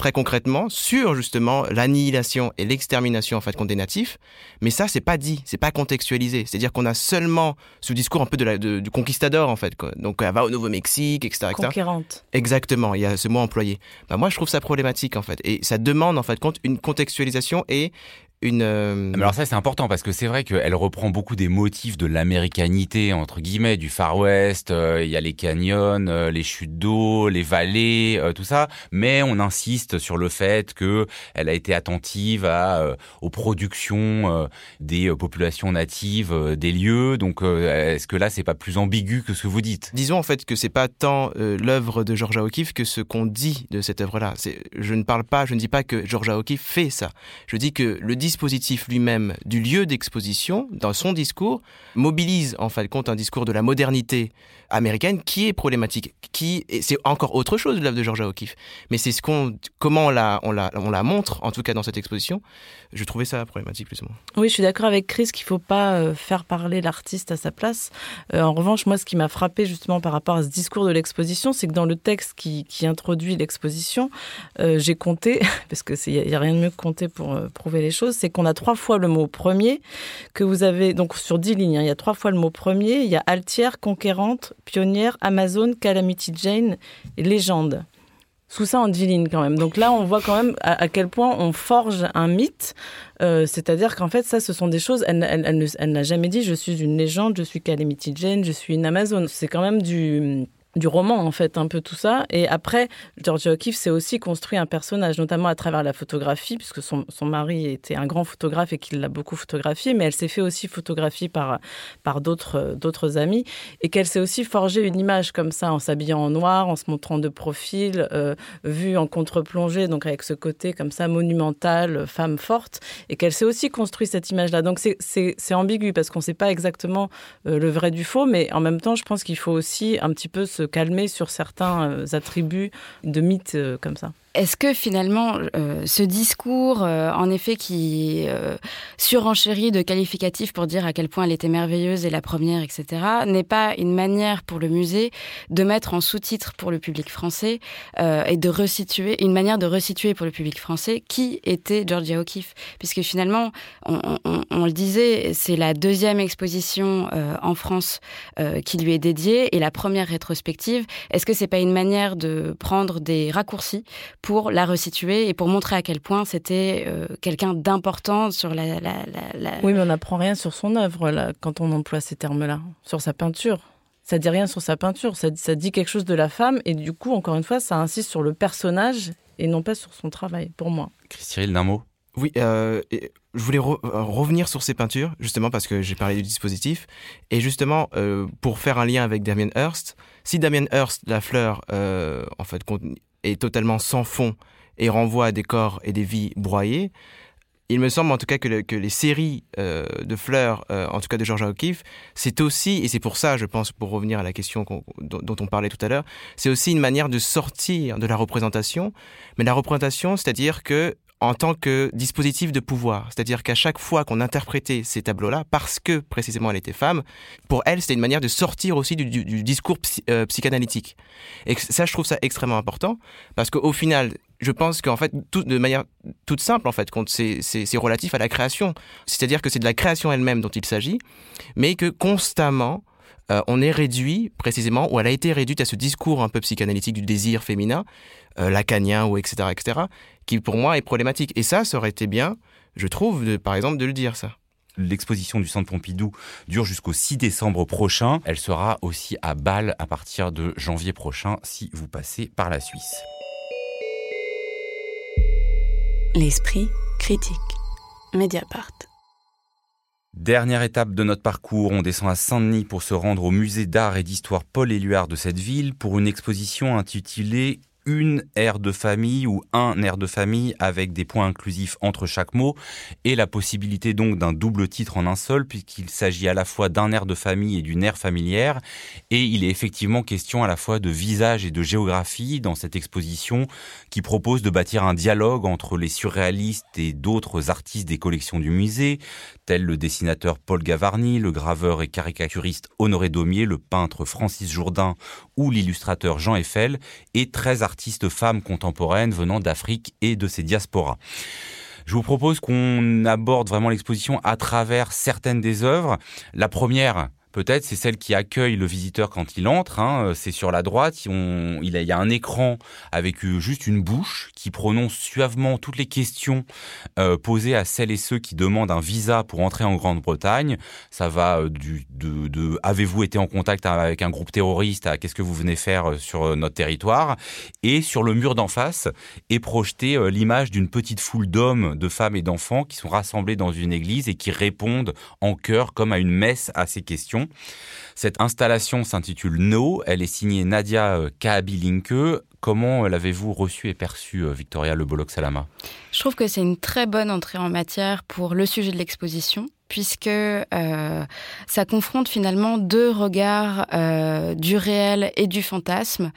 très concrètement, sur justement l'annihilation et l'extermination en fait contre des natifs, mais ça c'est pas dit, c'est pas contextualisé. C'est-à-dire qu'on a seulement ce discours un peu de la, de- du conquistador en fait. Quoi. Donc elle va au Nouveau-Mexique, etc., etc. Conquérante. Exactement, il y a ce mot employé. Bah, moi, je trouve ça problématique, en fait. Et ça demande, en fait, compte, une contextualisation et une... euh, Alors ça c'est important parce que c'est vrai qu'elle reprend beaucoup des motifs de l'américanité entre guillemets du Far West. euh, Il y a les canyons, euh, les chutes d'eau, les vallées, tout ça. Mais on insiste sur le fait que elle a été attentive à aux productions des populations natives des lieux. Donc est-ce que là c'est pas plus ambigu que ce que vous dites? Disons, en fait, que c'est pas tant l'œuvre de Georgia O'Keeffe que ce qu'on dit de cette œuvre-là. Je ne parle pas, je ne dis pas que Georgia O'Keeffe fait ça. Je dis que le dispositif lui-même du lieu d'exposition, dans son discours, mobilise, en fait, compte un discours de la modernité américaine qui est problématique, qui c'est encore autre chose l'œuvre de Georgia O'Keeffe. Mais c'est ce qu'on, comment on la, on la, on la montre, en tout cas dans cette exposition. Je trouvais ça problématique plus ou moins. Oui, je suis d'accord avec Chris qu'il faut pas euh, faire parler l'artiste à sa place. Euh, en revanche, moi, ce qui m'a frappé justement par rapport à ce discours de l'exposition, c'est que dans le texte qui, qui introduit l'exposition, euh, j'ai compté, parce que il y, a rien de mieux que compter pour prouver les choses, c'est qu'on a trois fois le mot premier que vous avez donc sur dix lignes. hein, il y a trois fois le mot premier. Il y a altière, conquérante, pionnière, Amazon, Calamity Jane légende. Sous ça lignes quand même. Donc là, on voit quand même à, quel point on forge un mythe. Euh, C'est-à-dire qu'en fait, ça, ce sont des choses. Elle, elle, elle elle n'a jamais dit je suis une légende, je suis Calamity Jane, je suis une Amazon. C'est quand même du du roman en fait un peu tout ça. Et après Georgia O'Keeffe s'est aussi construit un personnage notamment à travers la photographie puisque son, son mari était un grand photographe et qu'il l'a beaucoup photographié mais elle s'est fait aussi photographier par par d'autres d'autres amis. Et qu'elle s'est aussi forgé une image comme ça en s'habillant en noir en se montrant de profil euh, vue en contre-plongée donc avec ce côté comme ça monumental euh, femme forte. Et qu'elle s'est aussi construit cette image là donc c'est ambigu parce qu'on sait pas exactement euh, le vrai du faux mais en même temps je pense qu'il faut aussi un petit peu se calmer sur certains euh, attributs de mythes euh, comme ça. Est-ce que finalement, euh, ce discours, euh, en effet, qui euh, surenchérit de qualificatifs pour dire à quel point elle était merveilleuse et la première, etc., n'est pas une manière pour le musée de mettre en sous-titre pour le public français euh, et de resituer, une manière de resituer pour le public français qui était Georgia O'Keeffe Puisque finalement, on, on- on le disait, c'est la deuxième exposition euh, en France euh, qui lui est dédiée et la première rétrospective. Est-ce que c'est pas une manière de prendre des raccourcis pour la resituer et pour montrer à quel point c'était euh, quelqu'un d'important sur la, la, la, la- Oui, mais on n'apprend rien sur son œuvre là, quand on emploie ces termes-là, sur sa peinture. Ça dit rien sur sa peinture, ça, ça dit quelque chose de la femme et du coup, encore une fois, ça insiste sur le personnage et non pas sur son travail, pour moi. Chris Cyril, d'un mot? Oui, euh, je voulais re- euh, revenir sur ces peintures, justement parce que j'ai parlé du dispositif. Et justement, euh, pour faire un lien avec Damien Hirst, si Damien Hirst, la fleur, euh, en fait, est totalement sans fond et renvoie à des corps et des vies broyées, il me semble en tout cas que, le- que les séries euh, de fleurs, euh, en tout cas de Georgia O'Keeffe, c'est aussi, et c'est pour ça, je pense, pour revenir à la question dont on parlait tout à l'heure, c'est aussi une manière de sortir de la représentation. Mais la représentation, c'est-à-dire que en tant que dispositif de pouvoir. C'est-à-dire qu'à chaque fois qu'on interprétait ces tableaux-là, parce que précisément elle était femme, pour elle, c'était une manière de sortir aussi du, discours euh, psychanalytique. Et ça, je trouve ça extrêmement important, parce qu'au final, je pense qu'en fait, de manière toute simple, en fait, c'est relatif à la création. C'est-à-dire que c'est de la création elle-même dont il s'agit, mais que constamment, euh, on est réduit, précisément, ou elle a été réduite à ce discours un peu psychanalytique du désir féminin, euh, lacanien, ou etc., etc., qui pour moi est problématique. Et ça, ça aurait été bien, je trouve, de, par exemple, de le dire, ça. L'exposition du Centre Pompidou dure jusqu'au 6 décembre prochain. Elle sera aussi à Bâle à partir de janvier prochain si vous passez par la Suisse. L'esprit critique. Mediapart. Dernière étape de notre parcours, on descend à Saint-Denis pour se rendre au musée d'art et d'histoire Paul Éluard de cette ville pour une exposition intitulée une aire de famille ou un aire de famille avec des points inclusifs entre chaque mot et la possibilité donc d'un double titre en un seul puisqu'il s'agit à la fois d'un aire de famille et d'une aire familière. Et il est effectivement question à la fois de visage et de géographie dans cette exposition qui propose de bâtir un dialogue entre les surréalistes et d'autres artistes des collections du musée tels le dessinateur Paul Gavarni, le graveur et caricaturiste Honoré Daumier, le peintre Francis Jourdain ou l'illustrateur Jean Eiffel et très artistes femmes contemporaines venant d'Afrique et de ses diasporas. Je vous propose qu'on aborde vraiment l'exposition à travers certaines des œuvres. La première, peut-être, c'est celle qui accueille le visiteur quand il entre. Hein. C'est sur la droite. il, y a un écran avec euh, juste une bouche qui prononce suavement toutes les questions euh, posées à celles et ceux qui demandent un visa pour entrer en Grande-Bretagne. Ça va euh, du, de, avez-vous été en contact avec un groupe terroriste à qu'est-ce que vous venez faire sur notre territoire? Et sur le mur d'en face est projetée l'image d'une petite foule d'hommes, de femmes et d'enfants qui sont rassemblés dans une église et qui répondent en chœur comme à une messe à ces questions. Cette installation s'intitule No. Elle est signée Nadia euh, Kaabilinke. Comment l'avez-vous reçue et perçue, euh, Victoria Le Salama Je trouve que c'est une très bonne entrée en matière pour le sujet de l'exposition puisque euh, ça confronte finalement deux regards euh, du réel et du fantasme.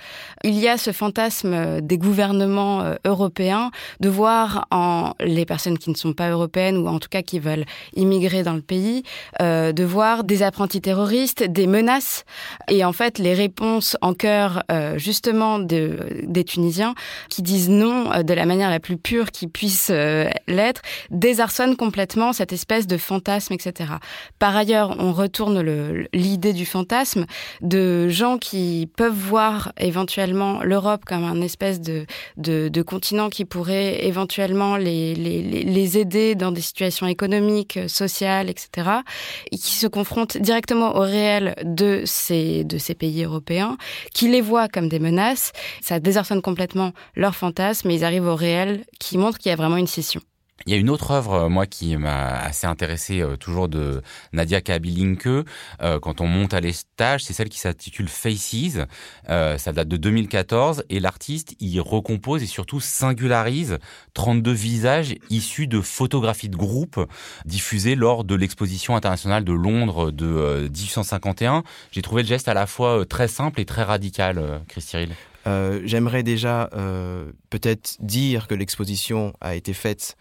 Il y a ce fantasme des gouvernements euh, européens de voir en les personnes qui ne sont pas européennes ou en tout cas qui veulent immigrer dans le pays, de voir des apprentis terroristes, des menaces et en fait les réponses en cœur justement de, des Tunisiens qui disent non de la manière la plus pure qui puisse l'être, désarçonnent complètement cette espèce de fantasme Par ailleurs, on retourne l'idée du fantasme de gens qui peuvent voir éventuellement l'Europe comme un espèce de, de, continent qui pourrait éventuellement les, les, les aider dans des situations économiques, sociales, etc. Et qui se confrontent directement au réel de ces, de ces pays européens, qui les voient comme des menaces. Ça désarçonne complètement leur fantasme et ils arrivent au réel qui montre qu'il y a vraiment une scission. Il y a une autre œuvre, euh, moi, qui m'a assez intéressé, euh, toujours de Nadia Kabilinke, euh, quand on monte à l'étage, c'est celle qui s'intitule Faces. ça date de 2014 et l'artiste y recompose et surtout singularise 32 visages issus de photographies de groupe diffusées lors de l'exposition internationale de Londres de 1851. J'ai trouvé le geste à la fois très simple et très radical, Christy J'aimerais déjà peut-être dire que l'exposition a été faite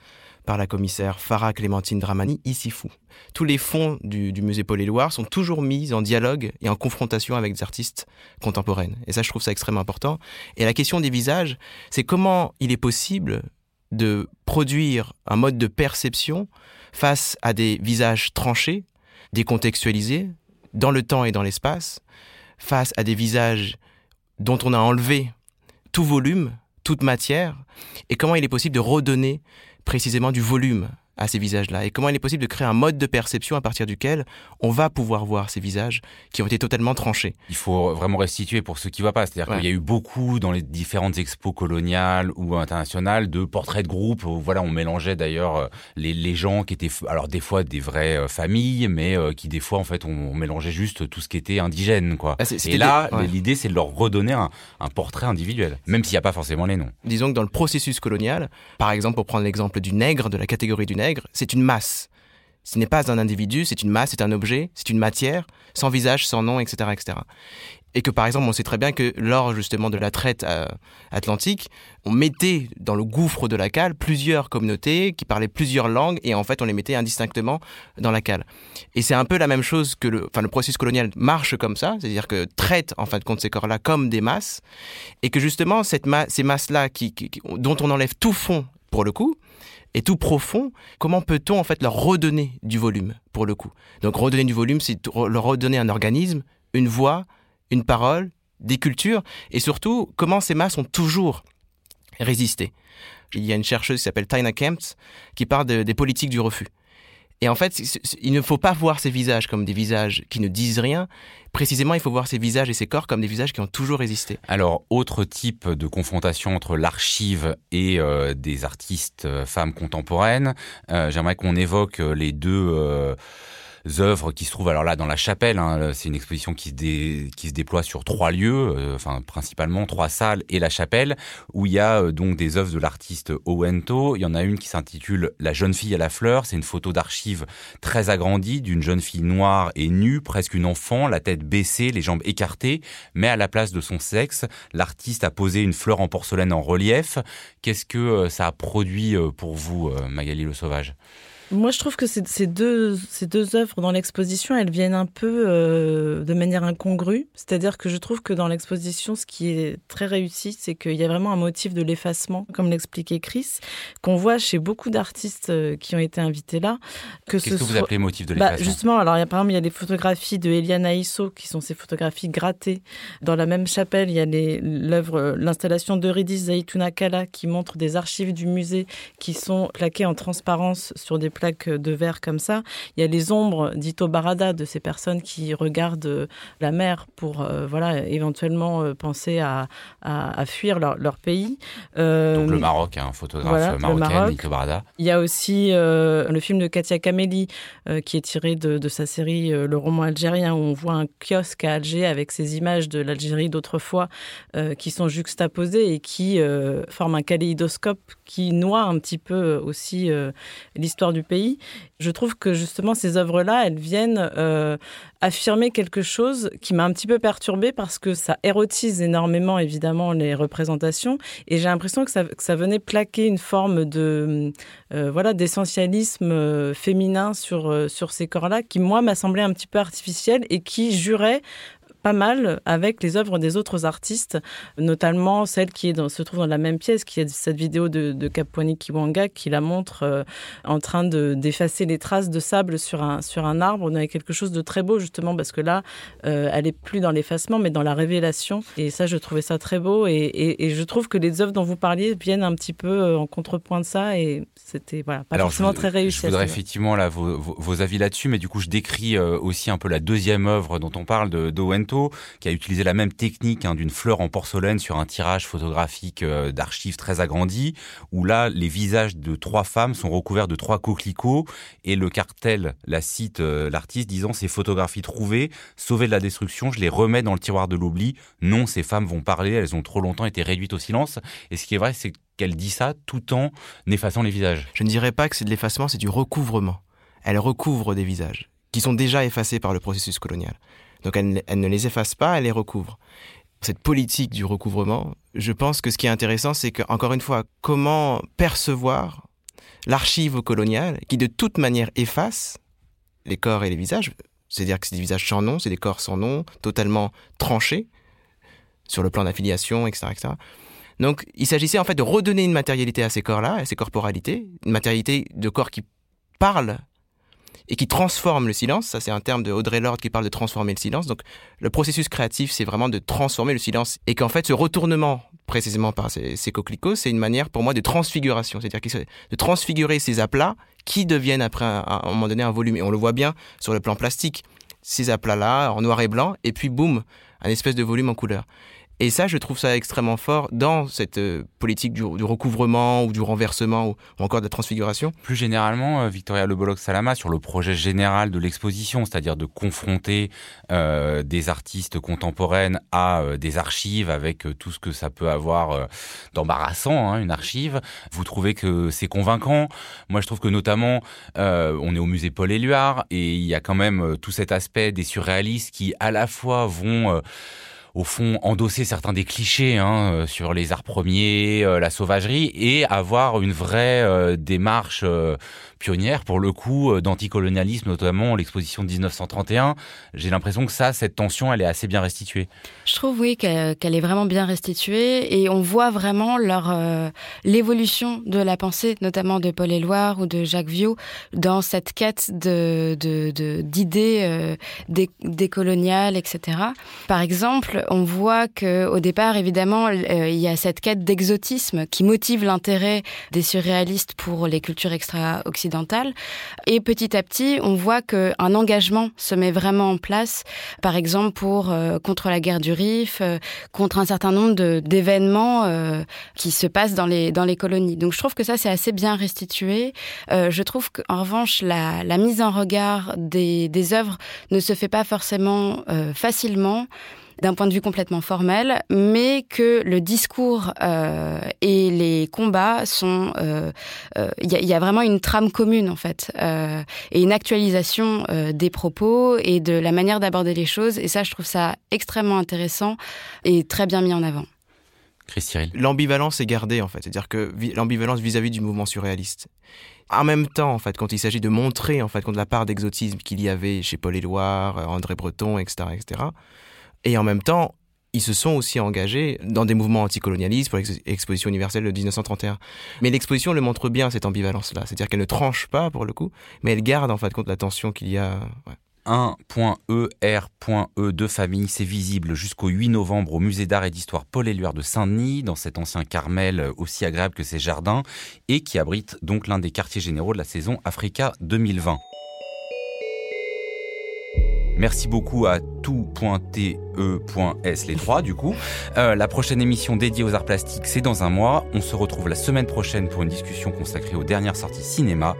par la commissaire Farah Clémentine Dramani, ici fou. Tous les fonds du, musée Paul Éluard sont toujours mis en dialogue et en confrontation avec des artistes contemporaines. Et ça, je trouve ça extrêmement important. Et la question des visages, c'est comment il est possible de produire un mode de perception face à des visages tranchés, décontextualisés, dans le temps et dans l'espace, face à des visages dont on a enlevé tout volume, toute matière, et comment il est possible de redonner précisément du volume à ces visages-là et comment il est possible de créer un mode de perception à partir duquel on va pouvoir voir ces visages qui ont été totalement tranchés. Il faut vraiment restituer pour ceux qui ne voient pas. C'est-à-dire qu'il y a eu beaucoup dans les différentes expos coloniales ou internationales de portraits de groupe. Où, voilà, on mélangeait d'ailleurs euh, les, les, gens qui étaient, alors des fois des vraies euh, familles, mais euh, qui des fois en fait on, mélangeait juste tout ce qui était indigène. Quoi. Ah, et là, l'idée c'est de leur redonner un, un portrait individuel, même s'il n'y a pas forcément les noms. Disons que dans le processus colonial, par exemple pour prendre l'exemple du nègre, de la catégorie du nègre, c'est une masse. Ce n'est pas un individu, c'est une masse, c'est un objet, c'est une matière, sans visage, sans nom, etc., etc. Et que par exemple, on sait très bien que lors justement de la traite euh, atlantique, on mettait dans le gouffre de la cale plusieurs communautés qui parlaient plusieurs langues et en fait on les mettait indistinctement dans la cale. Et c'est un peu la même chose que le, processus colonial marche comme ça, c'est-à-dire que traite en fin de compte ces corps-là comme des masses et que justement cette ces masses-là dont on enlève tout fond pour le coup, et tout profond, comment peut-on en fait leur redonner du volume pour le coup? Donc redonner du volume, c'est leur redonner un organisme, une voix, une parole, des cultures, et surtout comment ces masses ont toujours résisté? Il y a une chercheuse qui s'appelle Tina Kempf qui parle des politiques du refus. Et en fait, il ne faut pas voir ces visages comme des visages qui ne disent rien. Précisément, il faut voir ces visages et ces corps comme des visages qui ont toujours existé. Alors, autre type de confrontation entre l'archive et euh, des artistes euh, femmes contemporaines. Euh, j'aimerais qu'on évoque les deux œuvres qui se trouvent alors là dans la chapelle. Hein, c'est une exposition qui se, déploie sur trois lieux, euh, enfin principalement trois salles et la chapelle, où il y a euh, donc des œuvres de l'artiste Owento. Il y en a une qui s'intitule La jeune fille à la fleur. C'est une photo d'archive très agrandie d'une jeune fille noire et nue, presque une enfant, la tête baissée, les jambes écartées, mais à la place de son sexe, l'artiste a posé une fleur en porcelaine en relief. Qu'est-ce que euh, ça a produit pour vous, Magali Le Sauvage? Moi, je trouve que ces deux, ces deux œuvres dans l'exposition, elles viennent un peu euh, de manière incongrue. C'est-à-dire que je trouve que dans l'exposition, ce qui est très réussi, c'est qu'il y a vraiment un motif de l'effacement, comme l'expliquait Chris, qu'on voit chez beaucoup d'artistes euh, qui ont été invités là. Qu'est-ce que, vous appelez motif de bah, l'effacement? Justement, alors il y a, par exemple, il y a des photographies de Eliana Isso, qui sont ces photographies grattées. Dans la même chapelle, il y a l'œuvre, l'installation d'Eurydice Zaitouna Kala, qui montre des archives du musée qui sont plaquées en transparence sur des de verre comme ça. Il y a les ombres d'Ito Barada, de ces personnes qui regardent euh, la mer pour euh, voilà, éventuellement euh, penser à, à, fuir leur, leur pays. Donc le Maroc, un photographe marocain, Ito Barada. Il y a aussi le film de Katia Kameli, qui est tiré de, de, sa série Le roman algérien, où on voit un kiosque à Alger avec ces images de l'Algérie d'autrefois qui sont juxtaposées et qui forment un kaléidoscope qui noie un petit peu aussi l'histoire du pays je trouve que justement ces œuvres-là, elles viennent euh, affirmer quelque chose qui m'a un petit peu perturbée parce que ça érotise énormément évidemment les représentations. Et j'ai l'impression que ça, venait plaquer une forme de euh, voilà d'essentialisme euh, féminin sur sur ces corps-là qui moi m'a semblé un petit peu artificiel et qui jurait pas mal avec les œuvres des autres artistes, notamment celle qui est dans, se trouve dans la même pièce, qui est cette vidéo de, de Kapwani Kiwanga qui la montre euh, en train de d'effacer les traces de sable sur un sur un arbre. On a quelque chose de très beau justement parce que là, euh, elle est plus dans l'effacement mais dans la révélation. Et ça, je trouvais ça très beau. Et, et, et, je trouve que les œuvres dont vous parliez viennent un petit peu euh, en contrepoint de ça. Et c'était voilà pas forcément très réussi. Je voudrais effectivement là vos, vos, avis là-dessus, mais du coup, je décris aussi un peu la deuxième œuvre dont on parle de qui a utilisé la même technique hein, d'une fleur en porcelaine sur un tirage photographique euh, d'archives très agrandi, où là, les visages de trois femmes sont recouverts de trois coquelicots, et le cartel la cite euh, l'artiste disant ces photographies trouvées, sauvées de la destruction, je les remets dans le tiroir de l'oubli. Non, ces femmes vont parler, elles ont trop longtemps été réduites au silence. Et ce qui est vrai, c'est qu'elle dit ça tout en effaçant les visages. Je ne dirais pas que c'est de l'effacement, c'est du recouvrement. Elle recouvre des visages qui sont déjà effacés par le processus colonial. Donc elle, ne les efface pas, elle les recouvre. Cette politique du recouvrement, je pense que ce qui est intéressant, c'est que, encore une fois, comment percevoir l'archive coloniale qui de toute manière efface les corps et les visages. C'est-à-dire que c'est des visages sans nom, c'est des corps sans nom, totalement tranchés sur le plan d'affiliation, etc., etc. Donc il s'agissait en fait de redonner une matérialité à ces corps-là, à ces corporalités, une matérialité de corps qui parlent et qui transforme le silence. Ça, c'est un terme de Audrey Lorde qui parle de transformer le silence. Donc, le processus créatif, c'est vraiment de transformer le silence. Et qu'en fait, ce retournement, précisément par ces, coquelicots, c'est une manière pour moi de transfiguration. C'est-à-dire de transfigurer ces aplats qui deviennent après, à un moment donné, un volume. Et on le voit bien sur le plan plastique. Ces aplats-là, en noir et blanc, et puis boum, un espèce de volume en couleur. Et ça, je trouve ça extrêmement fort dans cette euh, politique du, recouvrement ou du renversement ou, encore de la transfiguration. Plus généralement, euh, Victoria Le Salama, sur le projet général de l'exposition, c'est-à-dire de confronter euh, des artistes contemporaines à des archives avec tout ce que ça peut avoir d'embarrassant, hein, une archive. Vous trouvez que c'est convaincant Moi, je trouve que notamment, on est au musée Paul Éluard et il y a quand même tout cet aspect des surréalistes qui, à la fois, vont au fond endosser certains des clichés hein, euh, sur les arts premiers, euh, la sauvagerie, et avoir une vraie euh, démarche pionnière pour le coup d'anticolonialisme, notamment l'exposition de 1931. J'ai l'impression que ça, cette tension, elle est assez bien restituée. Je trouve oui qu'elle est vraiment bien restituée et on voit vraiment leur l'évolution de la pensée, notamment de Paul Éluard ou de Jacques Viau, dans cette quête d'idées de, décoloniales, etc. Par exemple, on voit que au départ, évidemment, euh, il y a cette quête d'exotisme qui motive l'intérêt des surréalistes pour les cultures extra-occidentales. Et petit à petit, on voit qu'un engagement se met vraiment en place, par exemple pour euh, contre la guerre du Rif, euh, contre un certain nombre d'événements qui se passent dans les dans les colonies. Donc je trouve que ça c'est assez bien restitué. je trouve qu'en revanche la, mise en regard des œuvres ne se fait pas forcément facilement d'un point de vue complètement formel, mais que le discours euh, et les combats sont, il euh, euh, y, y, a vraiment une trame commune en fait, euh, et une actualisation euh, des propos et de la manière d'aborder les choses. Et ça, je trouve ça extrêmement intéressant et très bien mis en avant. L'ambivalence est gardée en fait, c'est-à-dire que l'ambivalence vis-à-vis du mouvement surréaliste. En même temps, en fait, quand il s'agit de montrer en fait, contre la part d'exotisme qu'il y avait chez Paul Éluard, André Breton, etc., etc., et en même temps, ils se sont aussi engagés dans des mouvements anticolonialistes pour l'exposition universelle de 1931. Mais l'exposition le montre bien, cette ambivalence-là. C'est-à-dire qu'elle ne tranche pas, pour le coup, mais elle garde, en fait, compte la tension qu'il y a. Ouais. 1.ER.E de famille, c'est visible jusqu'au 8 novembre au musée d'art et d'histoire Paul Éluard de Saint-Denis, dans cet ancien Carmel aussi agréable que ses jardins, et qui abrite donc l'un des quartiers généraux de la saison Africa 2020. Merci beaucoup à tout.te.s les trois du coup. Euh, la prochaine émission dédiée aux arts plastiques, c'est dans un mois. On se retrouve la semaine prochaine pour une discussion consacrée aux dernières sorties cinéma.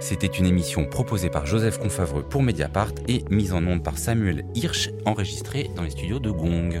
C'était une émission proposée par Joseph Confavreux pour Mediapart et mise en onde par Samuel Hirsch, enregistrée dans les studios de Gong.